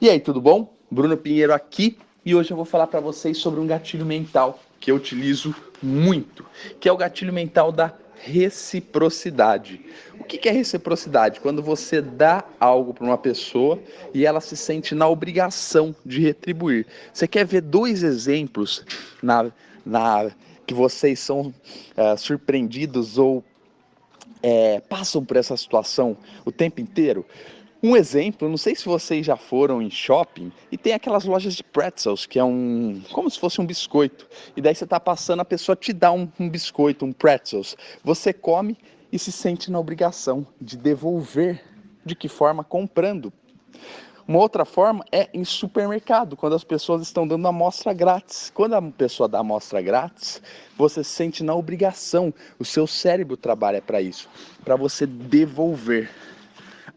E aí, tudo bom? Bruno Pinheiro aqui e hoje eu vou falar para vocês sobre um gatilho mental que eu utilizo muito, que é o gatilho mental da reciprocidade. O que é reciprocidade? Quando você dá algo para uma pessoa e ela se sente na obrigação de retribuir. Você quer ver dois exemplos na, na que vocês são é, surpreendidos ou é, passam por essa situação o tempo inteiro? Um exemplo, não sei se vocês já foram em shopping e tem aquelas lojas de pretzels, que é um. como se fosse um biscoito. E daí você está passando, a pessoa te dá um, um biscoito, um pretzels. Você come e se sente na obrigação de devolver. De que forma? Comprando. Uma outra forma é em supermercado, quando as pessoas estão dando amostra grátis. Quando a pessoa dá amostra grátis, você se sente na obrigação. O seu cérebro trabalha para isso, para você devolver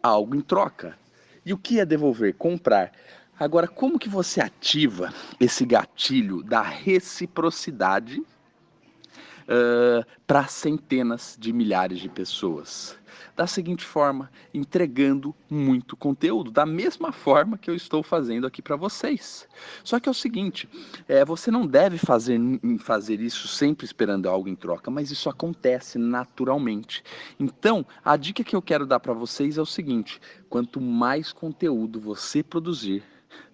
algo em troca. E o que é devolver? Comprar. Agora, como que você ativa esse gatilho da reciprocidade uh, para centenas de milhares de pessoas? da seguinte forma, entregando muito conteúdo, da mesma forma que eu estou fazendo aqui para vocês. Só que é o seguinte, é, você não deve fazer, fazer isso sempre esperando algo em troca, mas isso acontece naturalmente. Então, a dica que eu quero dar para vocês é o seguinte: quanto mais conteúdo você produzir,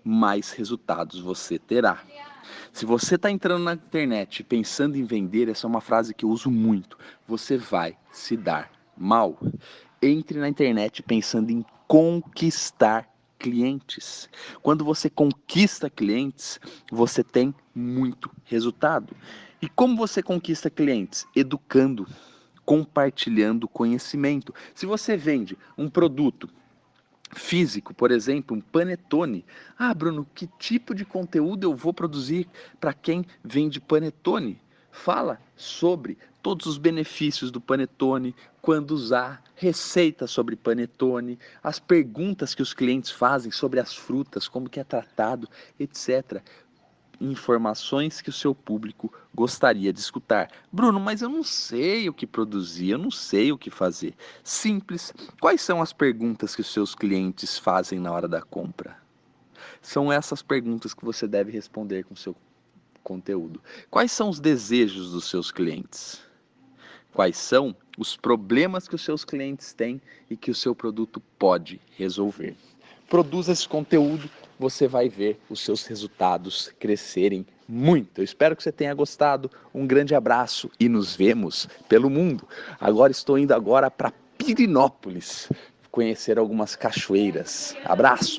mais resultados você terá. Se você está entrando na internet pensando em vender, essa é uma frase que eu uso muito. Você vai se dar mal. Entre na internet pensando em conquistar clientes. Quando você conquista clientes, você tem muito resultado. E como você conquista clientes? Educando, compartilhando conhecimento. Se você vende um produto físico, por exemplo, um panetone. Ah, Bruno, que tipo de conteúdo eu vou produzir para quem vende panetone? fala sobre todos os benefícios do panetone, quando usar, receitas sobre panetone, as perguntas que os clientes fazem sobre as frutas, como que é tratado, etc. Informações que o seu público gostaria de escutar. Bruno, mas eu não sei o que produzir, eu não sei o que fazer. Simples. Quais são as perguntas que os seus clientes fazem na hora da compra? São essas perguntas que você deve responder com seu conteúdo. Quais são os desejos dos seus clientes? Quais são os problemas que os seus clientes têm e que o seu produto pode resolver? Produza esse conteúdo, você vai ver os seus resultados crescerem muito. Eu espero que você tenha gostado. Um grande abraço e nos vemos pelo mundo. Agora estou indo agora para Pirinópolis conhecer algumas cachoeiras. Abraço.